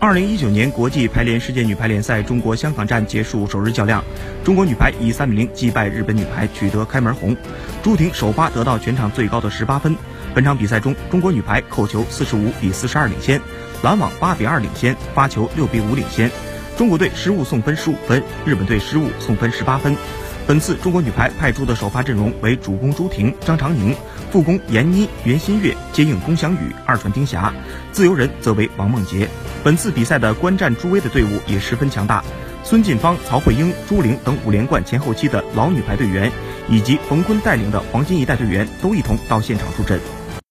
二零一九年国际排联世界女排联赛中国香港站结束首日较量，中国女排以三比零击败日本女排，取得开门红。朱婷首发得到全场最高的十八分。本场比赛中，中国女排扣球四十五比四十二领先，拦网八比二领先，发球六比五领先。中国队失误送分十五分，日本队失误送分十八分。本次中国女排派出的首发阵容为主攻朱婷、张常宁，副攻闫妮、袁心玥，接应龚翔宇、二传丁霞，自由人则为王梦洁。本次比赛的观战助威的队伍也十分强大，孙晋芳、曹慧英、朱玲等五连冠前后期的老女排队员，以及冯坤带领的黄金一代队员都一同到现场助阵。